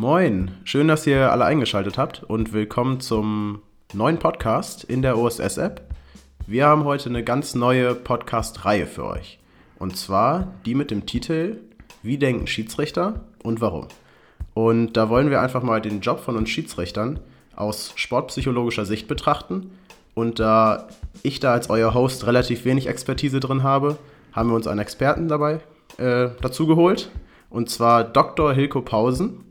Moin, schön, dass ihr alle eingeschaltet habt und willkommen zum neuen Podcast in der OSS-App. Wir haben heute eine ganz neue Podcast-Reihe für euch. Und zwar die mit dem Titel Wie denken Schiedsrichter und warum? Und da wollen wir einfach mal den Job von uns Schiedsrichtern aus sportpsychologischer Sicht betrachten. Und da ich da als euer Host relativ wenig Expertise drin habe, haben wir uns einen Experten dabei äh, dazu geholt. Und zwar Dr. Hilko Pausen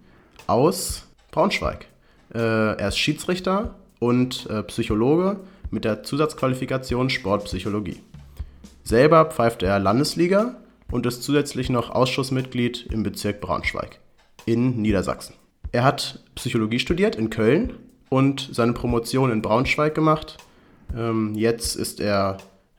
aus Braunschweig. Äh, er ist Schiedsrichter und äh, Psychologe mit der Zusatzqualifikation Sportpsychologie. Selber pfeift er Landesliga und ist zusätzlich noch Ausschussmitglied im Bezirk Braunschweig in Niedersachsen. Er hat Psychologie studiert in Köln und seine Promotion in Braunschweig gemacht. Ähm, jetzt ist er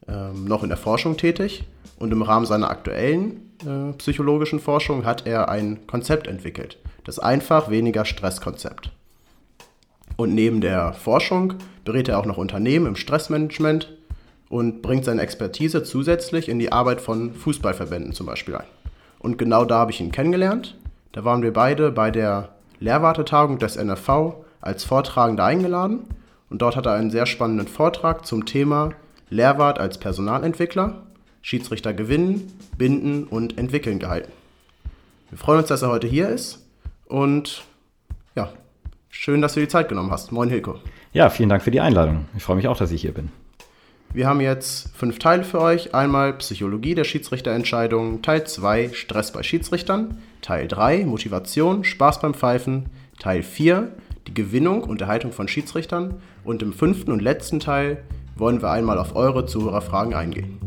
ähm, noch in der Forschung tätig und im Rahmen seiner aktuellen äh, psychologischen Forschung hat er ein Konzept entwickelt, das einfach weniger Stresskonzept. Und neben der Forschung berät er auch noch Unternehmen im Stressmanagement und bringt seine Expertise zusätzlich in die Arbeit von Fußballverbänden zum Beispiel ein. Und genau da habe ich ihn kennengelernt. Da waren wir beide bei der Lehrwartetagung des NFV als Vortragender eingeladen und dort hat er einen sehr spannenden Vortrag zum Thema Lehrwart als Personalentwickler, Schiedsrichter gewinnen, binden und entwickeln gehalten. Wir freuen uns, dass er heute hier ist und ja, Schön, dass du die Zeit genommen hast. Moin, Hilko. Ja, vielen Dank für die Einladung. Ich freue mich auch, dass ich hier bin. Wir haben jetzt fünf Teile für euch. Einmal Psychologie der Schiedsrichterentscheidungen, Teil 2 Stress bei Schiedsrichtern, Teil 3 Motivation, Spaß beim Pfeifen, Teil 4 die Gewinnung und Erhaltung von Schiedsrichtern und im fünften und letzten Teil wollen wir einmal auf eure Zuhörerfragen eingehen.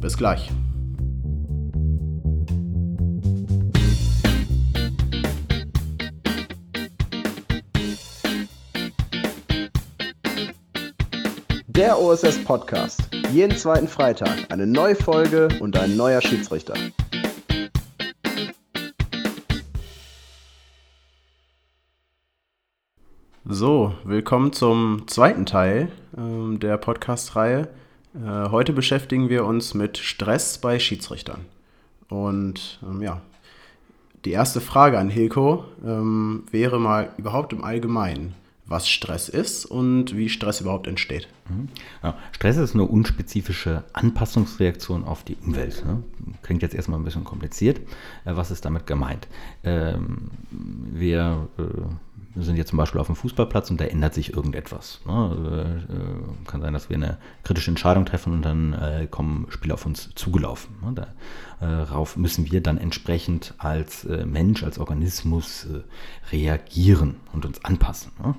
Bis gleich. OSS Podcast. Jeden zweiten Freitag eine neue Folge und ein neuer Schiedsrichter. So, willkommen zum zweiten Teil äh, der Podcast-Reihe. Äh, heute beschäftigen wir uns mit Stress bei Schiedsrichtern. Und ähm, ja, die erste Frage an Hilko ähm, wäre mal überhaupt im Allgemeinen was Stress ist und wie Stress überhaupt entsteht. Mhm. Ja, Stress ist eine unspezifische Anpassungsreaktion auf die Umwelt. Ne? Klingt jetzt erstmal ein bisschen kompliziert. Äh, was ist damit gemeint? Ähm, wir äh, wir sind jetzt zum Beispiel auf dem Fußballplatz und da ändert sich irgendetwas. Ne? Äh, äh, kann sein, dass wir eine kritische Entscheidung treffen und dann äh, kommen Spieler auf uns zugelaufen. Ne? Darauf müssen wir dann entsprechend als äh, Mensch, als Organismus äh, reagieren und uns anpassen. Ne?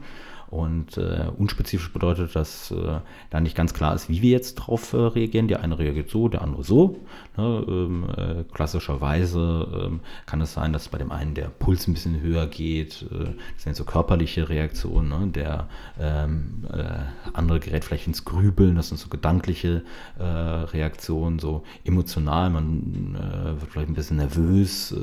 Und äh, unspezifisch bedeutet, dass äh, da nicht ganz klar ist, wie wir jetzt drauf äh, reagieren. Der eine reagiert so, der andere so. Ne? Ähm, äh, klassischerweise ähm, kann es sein, dass bei dem einen der Puls ein bisschen höher geht. Äh, das sind so körperliche Reaktionen. Ne? Der ähm, äh, andere gerät vielleicht ins Grübeln. Das sind so gedankliche Reaktionen, so emotional. Man wird vielleicht ein bisschen nervös.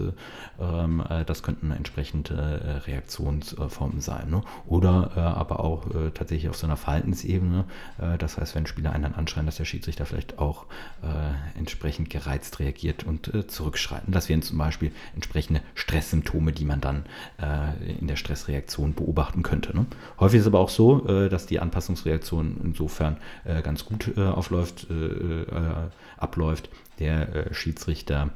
Ähm, das könnten entsprechende Reaktionsformen sein. Ne? Oder aber auch äh, tatsächlich auf so einer Verhaltensebene. Äh, das heißt, wenn Spieler einen dann anschreien, dass der Schiedsrichter vielleicht auch äh, entsprechend gereizt reagiert und äh, zurückschreiten. Das wären zum Beispiel entsprechende Stresssymptome, die man dann äh, in der Stressreaktion beobachten könnte. Ne? Häufig ist es aber auch so, dass die Anpassungsreaktion insofern ganz gut aufläuft, abläuft. Der Schiedsrichter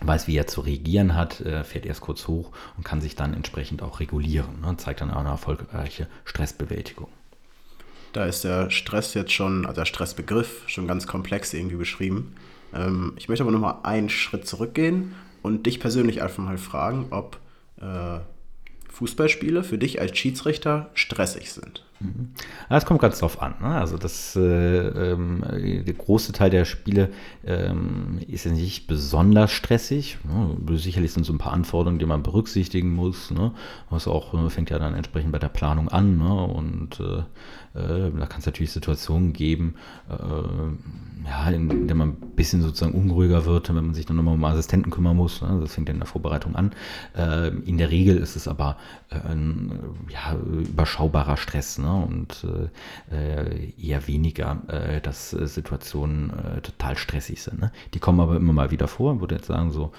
weiß, wie er zu reagieren hat, äh, fährt erst kurz hoch und kann sich dann entsprechend auch regulieren und ne, zeigt dann auch eine erfolgreiche Stressbewältigung. Da ist der Stress jetzt schon, also der Stressbegriff schon ganz komplex irgendwie beschrieben. Ähm, ich möchte aber nochmal einen Schritt zurückgehen und dich persönlich einfach mal fragen, ob äh, Fußballspiele für dich als Schiedsrichter stressig sind. Mhm. Das kommt ganz drauf an. Ne? Also das, äh, ähm, der große Teil der Spiele ähm, ist ja nicht besonders stressig. Ne? Sicherlich sind so ein paar Anforderungen, die man berücksichtigen muss. Ne? Was auch äh, fängt ja dann entsprechend bei der Planung an. Ne? Und äh, äh, da kann es natürlich Situationen geben, äh, ja, in, in der man ein bisschen sozusagen unruhiger wird, wenn man sich dann nochmal um Assistenten kümmern muss. Ne? Das fängt ja in der Vorbereitung an. Äh, in der Regel ist es aber ein ja, überschaubarer Stress ne? Und eher weniger, dass Situationen total stressig sind. Ne? Die kommen aber immer mal wieder vor. Ich würde jetzt sagen, so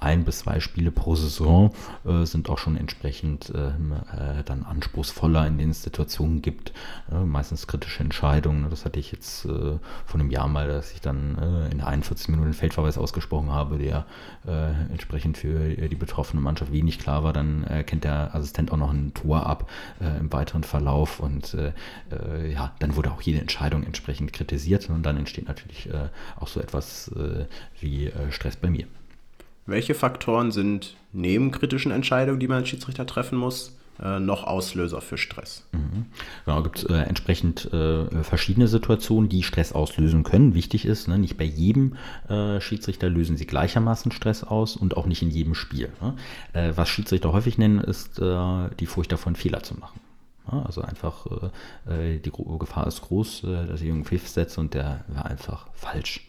ein bis zwei Spiele pro Saison äh, sind auch schon entsprechend ähm, äh, dann anspruchsvoller, in es Situationen gibt, äh, meistens kritische Entscheidungen. Das hatte ich jetzt äh, vor einem Jahr mal, dass ich dann äh, in 41 Minuten Feldverweis ausgesprochen habe, der äh, entsprechend für die betroffene Mannschaft wenig klar war. Dann kennt der Assistent auch noch ein Tor ab im weiteren Verlauf und ja, dann wurde auch jede Entscheidung entsprechend kritisiert und dann entsteht natürlich auch so etwas wie Stress bei mir. Welche Faktoren sind neben kritischen Entscheidungen, die man als Schiedsrichter treffen muss, äh, noch Auslöser für Stress? Mhm. Genau, gibt es äh, entsprechend äh, verschiedene Situationen, die Stress auslösen können. Wichtig ist, ne, nicht bei jedem äh, Schiedsrichter lösen sie gleichermaßen Stress aus und auch nicht in jedem Spiel. Ne? Äh, was Schiedsrichter häufig nennen, ist die Furcht davon, Fehler zu machen. Also einfach, die Gefahr ist groß, dass ich einen Pfiff setze und der war einfach falsch.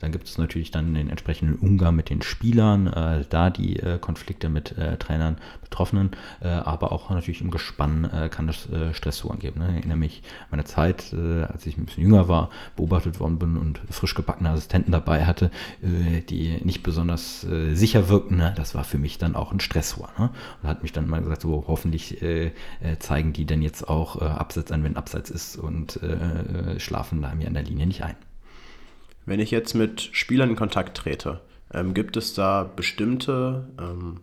Dann gibt es natürlich dann den entsprechenden Umgang mit den Spielern, äh, da die äh, Konflikte mit äh, Trainern, Betroffenen, äh, aber auch natürlich im Gespann äh, kann das äh, Stressoren geben. Ne? Ich erinnere mich an meine Zeit, als ich ein bisschen jünger war, beobachtet worden bin und frisch gebackene Assistenten dabei hatte, die nicht besonders sicher wirkten. Ne? Das war für mich dann auch ein Stressor. Ne? Und hat mich dann mal gesagt, so hoffentlich zeigen die denn jetzt auch Abseits an, wenn Abseits ist und schlafen da mir an der Linie nicht ein. Wenn ich jetzt mit Spielern in Kontakt trete, ähm, gibt es da bestimmte, ähm,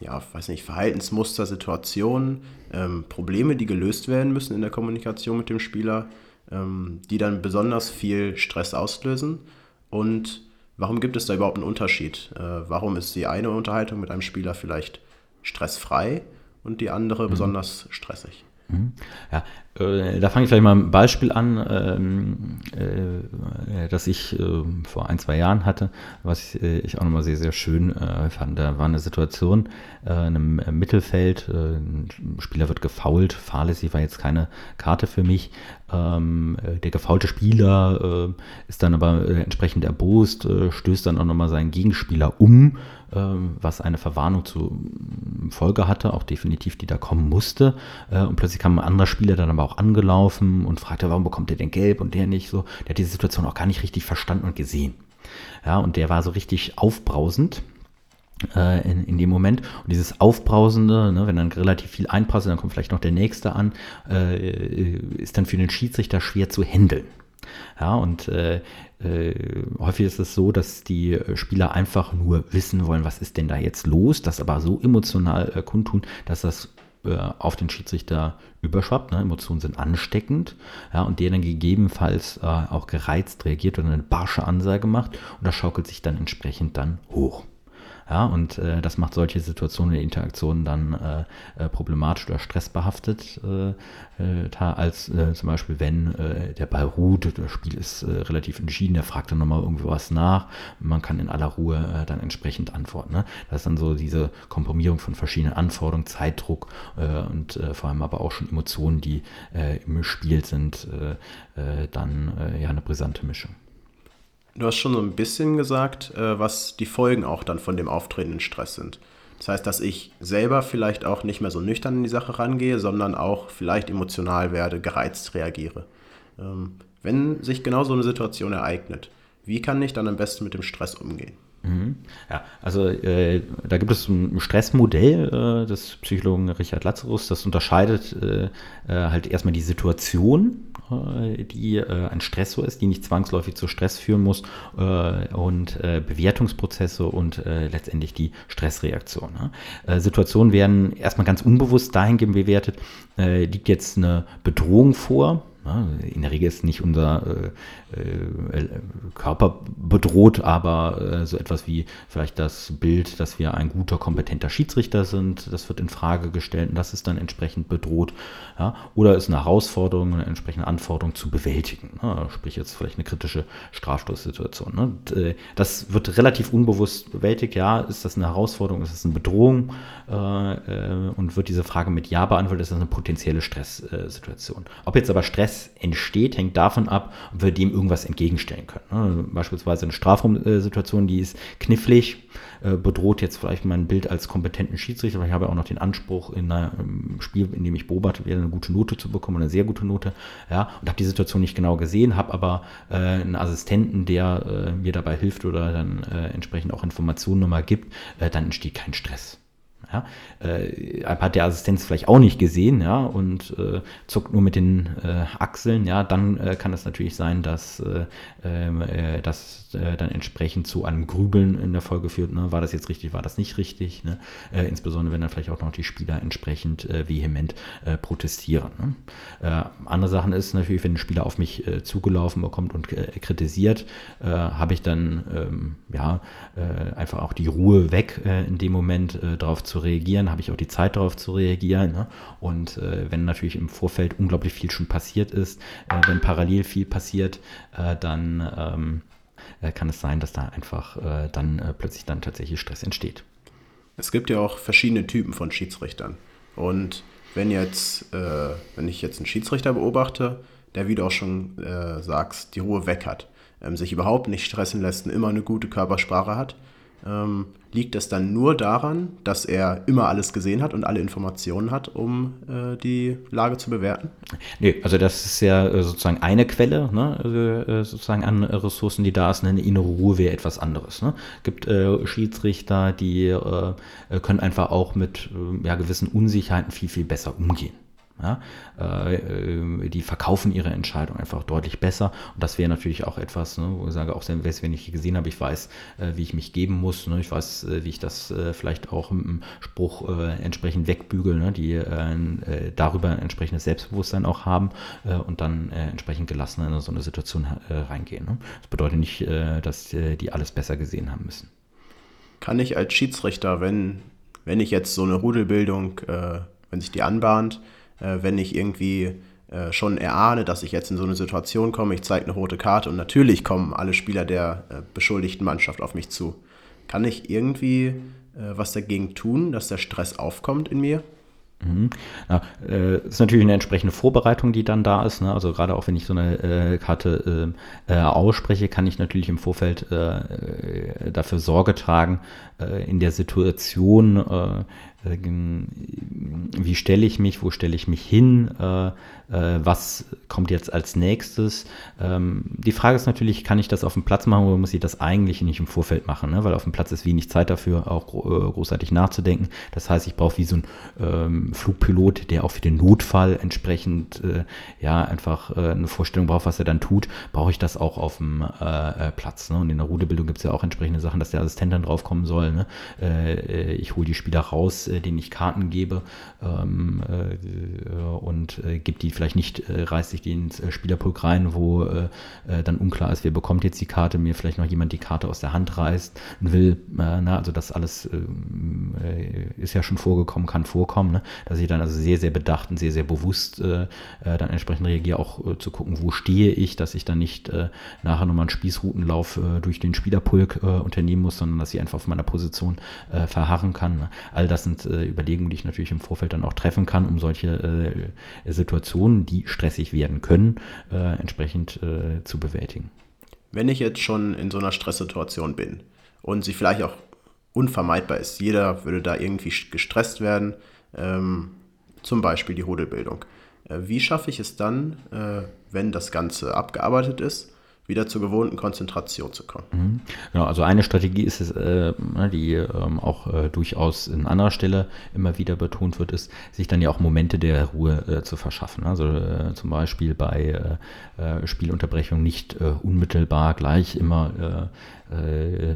ja, weiß nicht, Verhaltensmuster, Situationen, ähm, Probleme, die gelöst werden müssen in der Kommunikation mit dem Spieler, ähm, die dann besonders viel Stress auslösen? Und warum gibt es da überhaupt einen Unterschied? Äh, warum ist die eine Unterhaltung mit einem Spieler vielleicht stressfrei und die andere mhm. besonders stressig? Mhm. Ja, da fange ich vielleicht mal ein Beispiel an, ähm, äh, das ich äh, vor ein, zwei Jahren hatte, was äh, ich auch nochmal sehr, sehr schön äh, fand. Da war eine Situation in einem Mittelfeld, ein Spieler wird gefault, fahrlässig war jetzt keine Karte für mich. Ähm, der gefaulte Spieler ist dann aber entsprechend erbost, stößt dann auch nochmal seinen Gegenspieler um ähm, was eine Verwarnung zur Folge hatte, auch definitiv, die da kommen musste. und plötzlich kam ein anderer Spieler dann aber auch angelaufen und fragte, warum bekommt der denn gelb und der nicht so. Der hat die Situation auch gar nicht richtig verstanden und gesehen. Ja, und der war so richtig aufbrausend. Äh, in, in dem Moment. Und dieses Aufbrausende, ne, wenn dann relativ viel einpasst, dann kommt vielleicht noch der nächste an, äh, ist dann für den Schiedsrichter schwer zu handeln. Ja, und äh, äh, häufig ist es so, dass die Spieler einfach nur wissen wollen, was ist denn da jetzt los, das aber so emotional äh, kundtun, dass das äh, auf den Schiedsrichter überschwappt. Ne? Emotionen sind ansteckend ja, und der dann gegebenenfalls äh, auch gereizt reagiert oder eine barsche Ansage macht und das schaukelt sich dann entsprechend dann hoch. Ja, und äh, das macht solche Situationen der Interaktionen dann äh, äh, problematisch oder stressbehaftet, äh, äh, als zum Beispiel, wenn der Ball ruht, das Spiel ist relativ entschieden, der fragt dann nochmal irgendwie was nach, man kann in aller Ruhe dann entsprechend antworten. Ne? Das ist dann so diese Komprimierung von verschiedenen Anforderungen, Zeitdruck und vor allem aber auch schon Emotionen, die im Spiel sind, dann ja eine brisante Mischung. Du hast schon so ein bisschen gesagt, äh, was die Folgen auch dann von dem auftretenden Stress sind. Das heißt, dass ich selber vielleicht auch nicht mehr so nüchtern in die Sache rangehe, sondern auch vielleicht emotional werde, gereizt reagiere. Ähm, wenn sich genau so eine Situation ereignet, wie kann ich dann am besten mit dem Stress umgehen? Mhm. Ja, also äh, da gibt es ein Stressmodell äh, des Psychologen Richard Lazarus, das unterscheidet äh, äh halt erstmal die Situation äh, die äh, ein Stressor ist, die nicht zwangsläufig zu Stress führen muss und Bewertungsprozesse und letztendlich die Stressreaktion. Ne? Situationen werden erstmal ganz unbewusst dahingehend bewertet, liegt jetzt eine Bedrohung vor, in der Regel ist nicht unser äh, äh, Körper bedroht, aber äh, so etwas wie vielleicht das Bild, dass wir ein guter, kompetenter Schiedsrichter sind, das wird in Frage gestellt und das ist dann entsprechend bedroht. Oder ist eine Herausforderung, eine entsprechende Anforderung zu bewältigen. Ne? Sprich jetzt vielleicht eine kritische Strafstoßsituation. Ne? Das wird relativ unbewusst bewältigt. Ja, ist das eine Herausforderung, ist das eine Bedrohung? Und wird diese Frage mit Ja beantwortet, ist das eine potenzielle Stresssituation. Ob jetzt aber Stress Stress entsteht, hängt davon ab, ob wir dem irgendwas entgegenstellen können. Ne? Beispielsweise eine Strafraumsituation, die ist knifflig, äh, bedroht jetzt vielleicht mein Bild als kompetenten Schiedsrichter, weil ich habe auch noch den Anspruch, in einem Spiel, in dem ich beobachtet werde, eine gute Note zu bekommen, eine sehr gute Note, ja, und habe die Situation nicht genau gesehen, habe aber äh, einen Assistenten, der äh, mir dabei hilft oder dann entsprechend auch Informationen nochmal gibt, dann entsteht kein Stress. Ja, äh, hat der Assistenz vielleicht auch nicht gesehen, ja, und äh, zuckt nur mit den äh, Achseln, ja, dann äh, kann es natürlich sein, dass äh, ähm, äh, das dann entsprechend zu einem Grübeln in der Folge führt. Ne? War das jetzt richtig, war das nicht richtig? Ne? insbesondere wenn dann vielleicht auch noch die Spieler entsprechend vehement protestieren. Ne? andere Sachen ist natürlich, wenn ein Spieler auf mich zugelaufen bekommt und kritisiert, habe ich dann ähm, ja einfach auch die Ruhe weg in dem Moment darauf zu reagieren, habe ich auch die Zeit darauf zu reagieren. Ne? Und äh, wenn natürlich im Vorfeld unglaublich viel schon passiert ist, äh, wenn parallel viel passiert, äh, dann ähm, äh, kann es sein, dass da einfach äh, dann äh, plötzlich dann tatsächlich Stress entsteht. Es gibt ja auch verschiedene Typen von Schiedsrichtern. Und wenn jetzt, wenn ich jetzt einen Schiedsrichter beobachte, der, wie du auch schon sagst, die Ruhe weg hat, ähm, sich überhaupt nicht stressen lässt und immer eine gute Körpersprache hat, ähm, liegt es dann nur daran, dass er immer alles gesehen hat und alle Informationen hat, um äh, die Lage zu bewerten? Nee, also das ist ja äh, sozusagen eine Quelle, ne, also, äh, sozusagen an Ressourcen, die da ist. Eine innere Ruhe wäre etwas anderes. Ne? gibt äh, Schiedsrichter, die äh, können einfach auch mit äh, ja, gewissen Unsicherheiten viel, viel besser umgehen. Ja, äh, äh, die verkaufen ihre Entscheidung einfach deutlich besser. Und das wäre natürlich auch etwas, ne, wo ich sage, auch wenn ich gesehen habe, ich weiß, äh, wie ich mich geben muss, ne, ich weiß, äh, wie ich das äh, vielleicht auch im Spruch äh, entsprechend wegbügel, ne, die darüber ein entsprechendes Selbstbewusstsein auch haben und dann entsprechend gelassen in so eine Situation reingehen. Ne. Das bedeutet nicht, dass die alles besser gesehen haben müssen. Kann ich als Schiedsrichter, wenn, wenn ich jetzt so eine Rudelbildung, wenn sich die anbahnt, äh, wenn ich irgendwie äh, schon erahne, dass ich jetzt in so eine Situation komme, ich zeige eine rote Karte und natürlich kommen alle Spieler der äh, beschuldigten Mannschaft auf mich zu. Kann ich irgendwie äh, was dagegen tun, dass der Stress aufkommt in mir? Mhm. Ja, äh, ist natürlich eine entsprechende Vorbereitung, die dann da ist. Ne? Also gerade auch wenn ich so eine äh, Karte äh, äh ausspreche, kann ich natürlich im Vorfeld äh, dafür Sorge tragen, äh, in der Situation wie stelle ich mich, wo stelle ich mich hin, äh, äh, was kommt jetzt als nächstes. Ähm, die Frage ist natürlich, kann ich das auf dem Platz machen oder muss ich das eigentlich nicht im Vorfeld machen, ne? weil auf dem Platz ist wenig Zeit dafür, auch gro äh, großartig nachzudenken. Das heißt, ich brauche wie so ein ähm, Flugpilot, der auch für den Notfall entsprechend äh, ja einfach äh, eine Vorstellung braucht, was er dann tut, brauche ich das auch auf dem äh, Platz. Ne? Und in der Rudebildung gibt es ja auch entsprechende Sachen, dass der Assistent dann draufkommen soll. Ne? ich hole die Spieler raus, äh, denen ich Karten gebe ähm, äh, und äh, gebe die vielleicht nicht, äh, reiße ich die ins äh, Spielerpulk rein, wo äh, dann unklar ist, wer bekommt jetzt die Karte, mir vielleicht noch jemand die Karte aus der Hand reißt will. na, also das alles ähm, ist ja schon vorgekommen, kann vorkommen, ne? Dass ich dann also sehr, sehr bedacht und sehr, sehr bewusst dann entsprechend reagiere, auch zu gucken, wo stehe ich, dass ich dann nicht nachher nochmal einen Spießrutenlauf durch den Spielerpulk unternehmen muss, sondern dass ich einfach auf meiner Position verharren kann. Ne? All das sind äh, Überlegungen, die ich natürlich im Vorfeld dann auch treffen kann, um solche äh, Situationen, die stressig werden können, äh, entsprechend äh, zu bewältigen. Wenn ich jetzt schon in so einer Stresssituation bin und sie vielleicht auch unvermeidbar ist, jeder würde da irgendwie gestresst werden, ähm, zum Beispiel die Hodelbildung. Äh, wie schaffe ich es dann, äh, wenn das Ganze abgearbeitet ist, wieder zur gewohnten Konzentration zu kommen. Mhm. Genau, also eine Strategie ist es, äh, ne, die ähm, auch äh, durchaus in anderer Stelle immer wieder betont wird, ist, sich dann ja auch Momente der Ruhe äh, zu verschaffen. Also äh, zum Beispiel bei äh, äh, Spielunterbrechung nicht unmittelbar gleich immer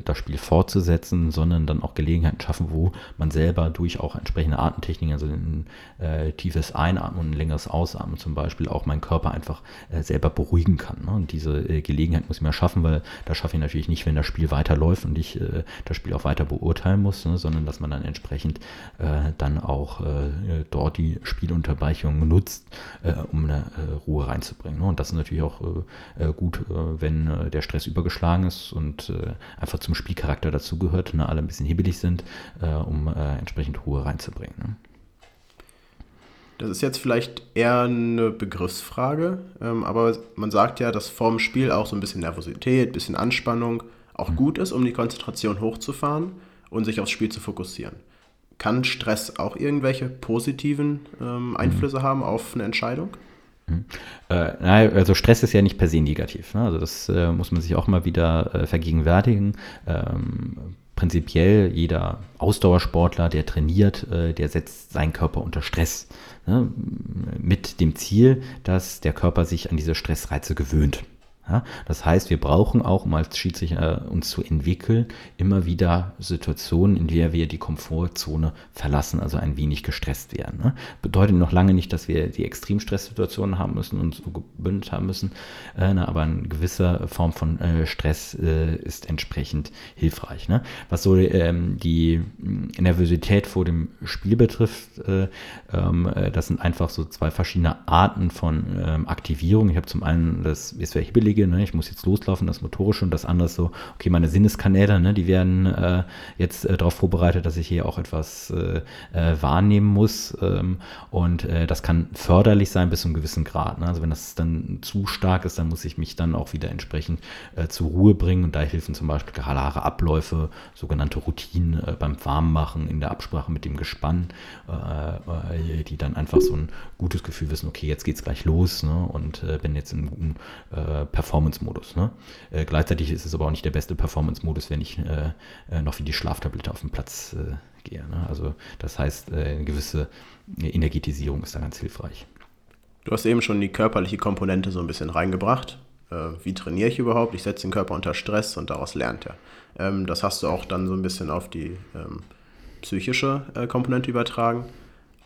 das Spiel fortzusetzen, sondern dann auch Gelegenheiten schaffen, wo man selber durch auch entsprechende Atemtechniken, also ein äh, tiefes Einatmen und ein längeres Ausatmen zum Beispiel, auch meinen Körper einfach selber beruhigen kann. Ne? Und diese äh, Gelegenheit muss ich mir schaffen, weil das schaffe ich natürlich nicht, wenn das Spiel weiterläuft und ich äh, das Spiel auch weiter beurteilen muss, ne? sondern dass man dann entsprechend äh, dann auch dort die Spielunterbrechung nutzt, um eine Ruhe reinzubringen. Ne? Und das ist natürlich auch gut, wenn der Stress übergeschlagen ist und äh, einfach zum Spielcharakter dazugehört, ne, alle ein bisschen hibbelig sind, äh, um äh, entsprechend Ruhe reinzubringen. Ne? Das ist jetzt vielleicht eher eine Begriffsfrage, ähm, aber man sagt ja, dass vorm Spiel auch so ein bisschen Nervosität, ein bisschen Anspannung auch mhm. gut ist, um die Konzentration hochzufahren und sich aufs Spiel zu fokussieren. Kann Stress auch irgendwelche positiven ähm, Einflüsse mhm. haben auf eine Entscheidung? Mhm. Äh, also Stress ist ja nicht per se negativ. Ne? Also das äh, muss man sich auch mal wieder äh, vergegenwärtigen. Ähm, prinzipiell jeder Ausdauersportler, der trainiert, äh, der setzt seinen Körper unter Stress. Ne? Mit dem Ziel, dass der Körper sich an diese Stressreize gewöhnt. Ja, das heißt, wir brauchen auch, um als Schiedsrichter uns zu entwickeln, immer wieder Situationen, in der wir die Komfortzone verlassen, also ein wenig gestresst werden. Ne? Bedeutet noch lange nicht, dass wir die Extremstresssituationen haben müssen und so gebündelt haben müssen, äh, ne? aber eine gewisse Form von äh, Stress äh, ist entsprechend hilfreich. Ne? Was so ähm, die Nervosität vor dem Spiel betrifft, äh, ähm, äh, das sind einfach so zwei verschiedene Arten von ähm, Aktivierung. Ich habe zum einen das, es wäre Hibbelige, Wichtige, ne? ich muss jetzt loslaufen, das Motorische und das andere so, okay, meine Sinneskanäle, ne? die werden äh, jetzt äh, darauf vorbereitet, dass ich hier auch etwas äh, äh wahrnehmen muss ähm, und äh, das kann förderlich sein bis zu einem gewissen Grad. Ne? Also wenn das dann zu stark ist, dann muss ich mich dann auch wieder entsprechend äh, zur Ruhe bringen und da helfen zum Beispiel klare Abläufe, sogenannte Routinen beim Warmmachen in der Absprache mit dem Gespann, die dann einfach so ein gutes Gefühl wissen, okay, jetzt geht es gleich los ne? und bin jetzt im guten Performance Performance-Modus. Ne? Äh, gleichzeitig ist es aber auch nicht der beste Performance-Modus, wenn ich äh, äh, noch wie die Schlaftablette auf den Platz äh, gehe. Ne? Also das heißt, äh, eine gewisse Energetisierung ist da ganz hilfreich. Du hast eben schon die körperliche Komponente so ein bisschen reingebracht. Wie trainiere ich überhaupt? Ich setze den Körper unter Stress und daraus lernt er. Ähm, das hast du auch dann so ein bisschen auf die ähm, psychische Komponente übertragen.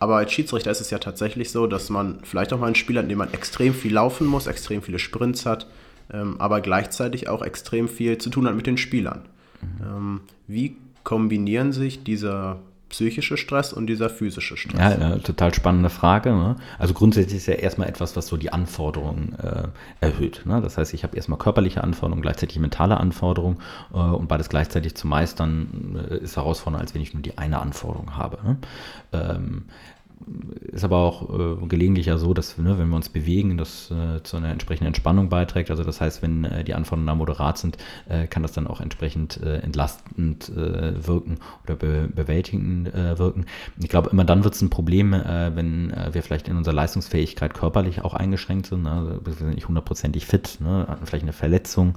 Aber als Schiedsrichter ist es ja tatsächlich so, dass man vielleicht auch mal ein Spiel hat, in dem man extrem viel laufen muss, extrem viele Sprints hat, ähm, aber gleichzeitig auch extrem viel zu tun hat mit den Spielern. Mhm. Ähm, wie kombinieren sich dieser psychische Stress und dieser physische Stress? Ja, ja total spannende Frage. Ne? Also grundsätzlich ist ja erstmal etwas, was so die Anforderungen äh, erhöht. Ne? Das heißt, ich habe erstmal körperliche Anforderungen, gleichzeitig mentale Anforderungen äh, und beides gleichzeitig zu meistern äh, ist herausfordernder, als wenn ich nur die eine Anforderung habe. Ne? Ähm, ist aber auch äh, gelegentlich ja so, dass ne, wenn wir uns bewegen, das äh, zu einer entsprechenden Entspannung beiträgt. Also das heißt, wenn äh, die Anforderungen da moderat sind, äh, kann das dann auch entsprechend äh, entlastend äh, wirken oder be bewältigend wirken. Ich glaube, immer dann wird es ein Problem, wenn wir vielleicht in unserer Leistungsfähigkeit körperlich auch eingeschränkt sind. Ne? Wir sind nicht hundertprozentig fit, ne? hatten vielleicht eine Verletzung,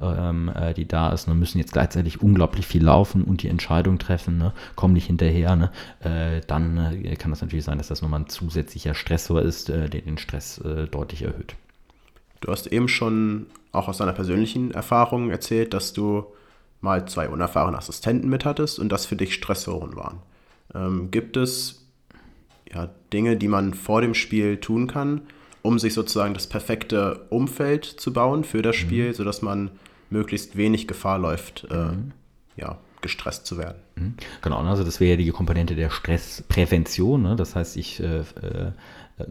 ähm, die da ist, und müssen jetzt gleichzeitig unglaublich viel laufen und die Entscheidung treffen, ne? kommen nicht hinterher. Ne? dann kann das natürlich sein, dass das nochmal ein zusätzlicher Stressor ist, äh, der den Stress äh, deutlich erhöht. Du hast eben schon auch aus deiner persönlichen Erfahrung erzählt, dass du mal zwei unerfahrene Assistenten mit hattest und das für dich Stressoren waren. Ähm, gibt es ja, Dinge, die man vor dem Spiel tun kann, um sich sozusagen das perfekte Umfeld zu bauen für das mhm. Spiel, mhm. sodass man möglichst wenig Gefahr läuft, äh, mhm. ja, gestresst zu werden. Mhm. Genau, also das wäre ja die Komponente der Stressprävention. Ne? Das heißt, ich äh, äh,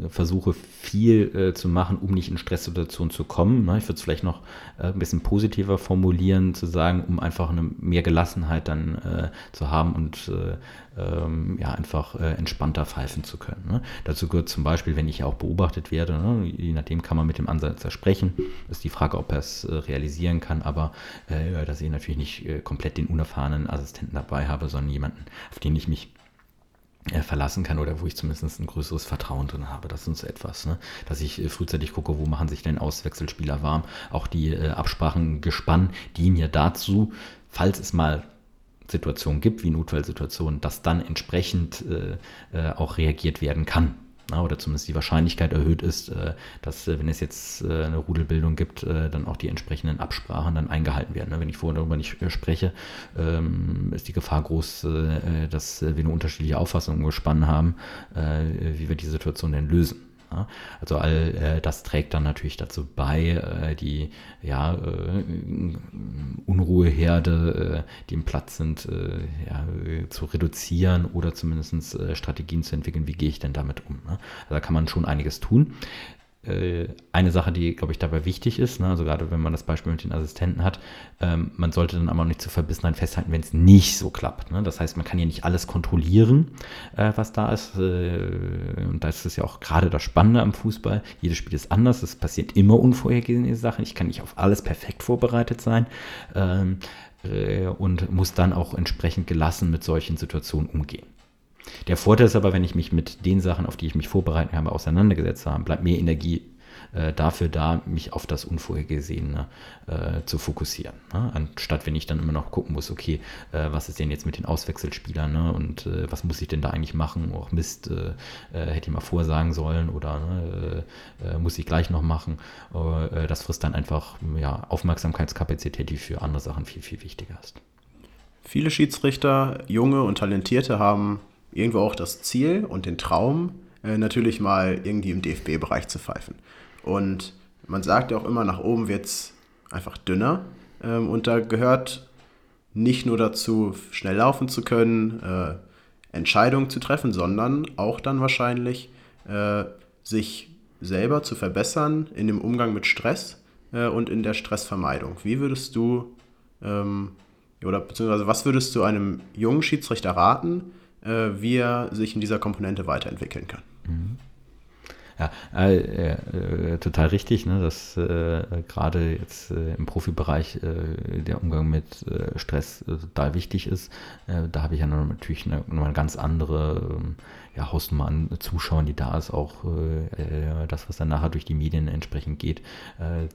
versuche viel äh, zu machen, um nicht in Stresssituationen zu kommen. Ne? Ich würde es vielleicht noch äh, ein bisschen positiver formulieren, zu sagen, um einfach eine mehr Gelassenheit dann äh, zu haben und äh, ähm, ja einfach äh, entspannter pfeifen zu können. Ne? Dazu gehört zum Beispiel, wenn ich auch beobachtet werde, ne? je nachdem kann man mit dem Ansatz sprechen. Ist die Frage, ob er es äh, realisieren kann, aber dass ich natürlich nicht komplett den unerfahrenen Assistenten dabei habe, sondern jemanden, auf den ich mich äh, verlassen kann oder wo ich zumindest ein größeres Vertrauen drin habe. Das ist etwas, ne? dass ich äh, frühzeitig gucke, wo machen sich denn Auswechselspieler warm. Auch die äh, Absprachen gespannt dienen ja dazu, falls es mal Situationen gibt, wie Notfallsituationen, dass dann entsprechend äh, äh, auch reagiert werden kann oder zumindest die Wahrscheinlichkeit erhöht ist, äh, dass, äh, wenn es jetzt äh, eine Rudelbildung gibt, dann auch die entsprechenden Absprachen dann eingehalten werden. Ne? Wenn ich vorher darüber nicht spreche, ähm, ist die Gefahr groß, dass wir eine unterschiedliche Auffassung gespannt haben, wie wir die Situation denn lösen. Also all äh, das trägt dann natürlich dazu bei, äh, die ja, äh, Unruheherde, äh, die im Platz sind, äh, ja, zu reduzieren oder zumindest äh, Strategien zu entwickeln, wie gehe ich denn damit um. Ne? Also da kann man schon einiges tun. Äh, eine Sache, die, glaube ich, dabei wichtig ist, ne, also gerade wenn man das Beispiel mit den Assistenten hat, ähm, man sollte dann aber nicht zu Verbissenheit festhalten, wenn es nicht so klappt. Ne? Das heißt, man kann ja nicht alles kontrollieren, äh, was da ist. Äh, und das ist ja auch gerade das Spannende am Fußball. Jedes Spiel ist anders, es passiert immer unvorhergesehene Sachen. Ich kann nicht auf alles perfekt vorbereitet sein. Ähm, äh, und muss dann auch entsprechend gelassen mit solchen Situationen umgehen. Der Vorteil ist aber, wenn ich mich mit den Sachen, auf die ich mich vorbereiten habe, auseinandergesetzt habe, bleibt mehr Energie äh, dafür da, mich auf das Unvorhergesehene äh, zu fokussieren. Ne? Anstatt wenn ich dann immer noch gucken muss, okay, äh, was ist denn jetzt mit den Auswechselspielern ne? und äh, was muss ich denn da eigentlich machen? Auch Mist, äh, äh, hätte ich mal vorsagen sollen oder ne? muss ich gleich noch machen. das frisst dann einfach ja, Aufmerksamkeitskapazität, die für andere Sachen viel, viel wichtiger ist. Viele Schiedsrichter, junge und talentierte, haben irgendwo auch das Ziel und den Traum, natürlich mal irgendwie im DFB-Bereich zu pfeifen. Und man sagt ja auch immer, nach oben wird es einfach dünner. Ähm, und da gehört nicht nur dazu, schnell laufen zu können, äh, Entscheidungen zu treffen, sondern auch dann wahrscheinlich äh, sich selber zu verbessern in dem Umgang mit Stress äh, und in der Stressvermeidung. Wie würdest du ähm, oder beziehungsweise was würdest du einem jungen Schiedsrichter raten, äh, wie er sich in dieser Komponente weiterentwickeln kann? Mhm. Ja, äh, äh, total richtig, ne, dass äh, gerade jetzt äh, im Profibereich äh, der Umgang mit äh, Stress total wichtig ist. da habe ich ja natürlich eine, eine ganz andere ähm, ja, Hausnummer an Zuschauern, die da ist, auch das, was dann nachher durch die Medien entsprechend geht.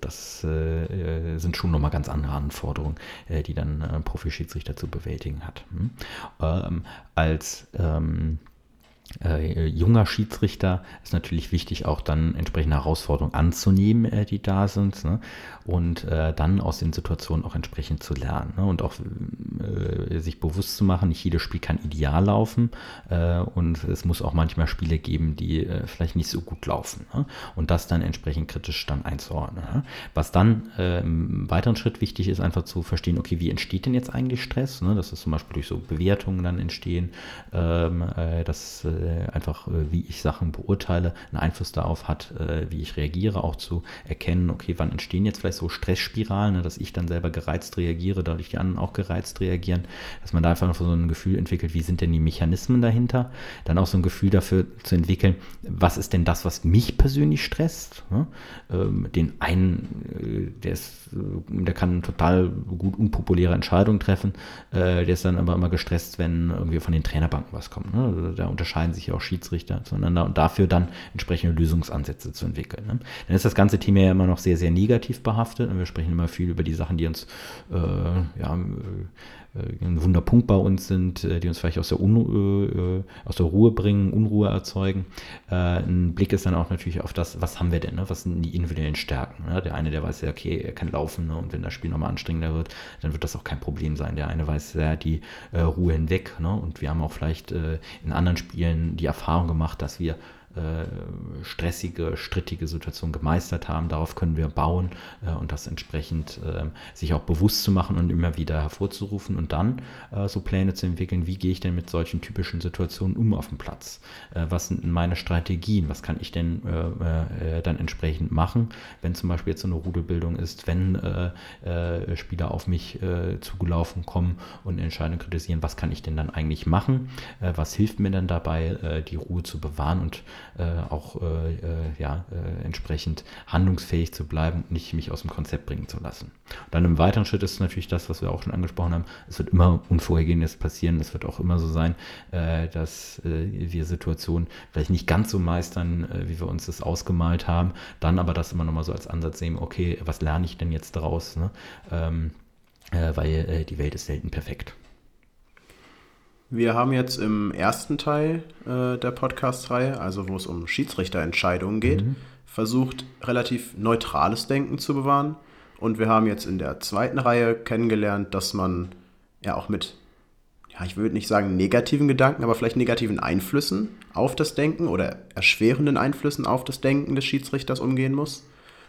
das sind schon nochmal ganz andere Anforderungen, die dann ein Profischiedsrichter zu bewältigen hat. Hm? Ähm, als ähm, äh, junger Schiedsrichter ist natürlich wichtig, auch dann entsprechende Herausforderungen anzunehmen, äh, die da sind. Ne? Und äh, dann aus den Situationen auch entsprechend zu lernen. Ne? Und auch äh, sich bewusst zu machen, nicht jedes Spiel kann ideal laufen. Äh, und es muss auch manchmal Spiele geben, die äh, vielleicht nicht so gut laufen. Ne? Und das dann entsprechend kritisch dann einzuordnen. Ne? Was dann im weiteren Schritt wichtig ist, einfach zu verstehen, okay, wie entsteht denn jetzt eigentlich Stress? Ne? Dass es zum Beispiel durch so Bewertungen dann entstehen, ähm, dass äh, einfach, äh, wie ich Sachen beurteile, einen Einfluss darauf hat, äh, wie ich reagiere, auch zu erkennen, okay, wann entstehen jetzt vielleicht so Stressspiralen, ne, dass ich dann selber gereizt reagiere, dadurch die anderen auch gereizt reagieren, dass man da einfach noch so ein Gefühl entwickelt, wie sind denn die Mechanismen dahinter, dann auch so ein Gefühl dafür zu entwickeln, was ist denn das, was mich persönlich stresst, ähm, den einen, der ist, der kann total gut unpopuläre Entscheidungen treffen, der ist dann aber immer gestresst, wenn irgendwie von den Trainerbanken was kommt, ne? da unterscheiden sich auch Schiedsrichter zueinander und dafür dann entsprechende Lösungsansätze zu entwickeln. Ne? Dann ist das ganze Thema ja immer noch sehr, sehr negativ behaftet und wir sprechen immer viel über die Sachen, die uns äh, ja, äh, ein Wunderpunkt bei uns sind, äh, die uns vielleicht aus der, Un äh, aus der Ruhe bringen, Unruhe erzeugen. Ein Blick ist dann auch natürlich auf das, was haben wir denn, ne? was sind die individuellen Stärken. Ne? Der eine, der weiß ja, okay, er kann laufen ne? und wenn das Spiel nochmal anstrengender wird, dann wird das auch kein Problem sein. Der eine weiß ja die Ruhe hinweg ne? und wir haben auch vielleicht in anderen Spielen die Erfahrung gemacht, dass wir äh, stressige, strittige Situation gemeistert haben. Darauf können wir bauen äh, und das entsprechend äh, sich auch bewusst zu machen und immer wieder hervorzurufen und dann äh, so Pläne zu entwickeln, wie gehe ich denn mit solchen typischen Situationen um auf dem Platz? Äh, was sind meine Strategien? Was kann ich denn äh, dann entsprechend machen, wenn zum Beispiel jetzt so eine Rudelbildung ist, wenn Spieler auf mich zugelaufen kommen und Entscheidungen kritisieren, was kann ich denn dann eigentlich machen? was hilft mir denn dabei, die Ruhe zu bewahren und äh, auch äh, äh, ja, entsprechend handlungsfähig zu bleiben und nicht mich aus dem Konzept bringen zu lassen. Und dann im weiteren Schritt ist natürlich das, was wir auch schon angesprochen haben, es wird immer Unvorhergehendes passieren, es wird auch immer so sein, dass wir Situationen vielleicht nicht ganz so meistern, wie wir uns das ausgemalt haben, dann aber das immer nochmal so als Ansatz sehen, okay, was lerne ich denn jetzt daraus? Ne? Ähm, weil die Welt ist selten perfekt. Wir haben jetzt im ersten Teil äh, der Podcast-Reihe, also wo es um Schiedsrichterentscheidungen geht, mhm. versucht, relativ neutrales Denken zu bewahren. Und wir haben jetzt in der zweiten Reihe kennengelernt, dass man ja auch mit, ja, ich würde nicht sagen negativen Gedanken, aber vielleicht negativen Einflüssen auf das Denken oder erschwerenden Einflüssen auf das Denken des Schiedsrichters umgehen muss.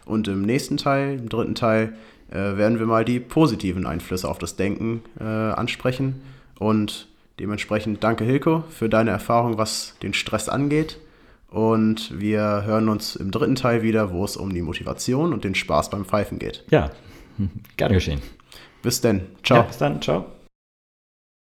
Und im nächsten Teil, im dritten Teil, äh, werden wir mal die positiven Einflüsse auf das Denken äh, ansprechen und Dementsprechend danke Hilko für deine Erfahrung, was den Stress angeht. Und wir hören uns im dritten Teil wieder, wo es um die Motivation und den Spaß beim Pfeifen geht. Ja, gerne geschehen. Bis denn. Ciao. Ja, bis dann. Ciao.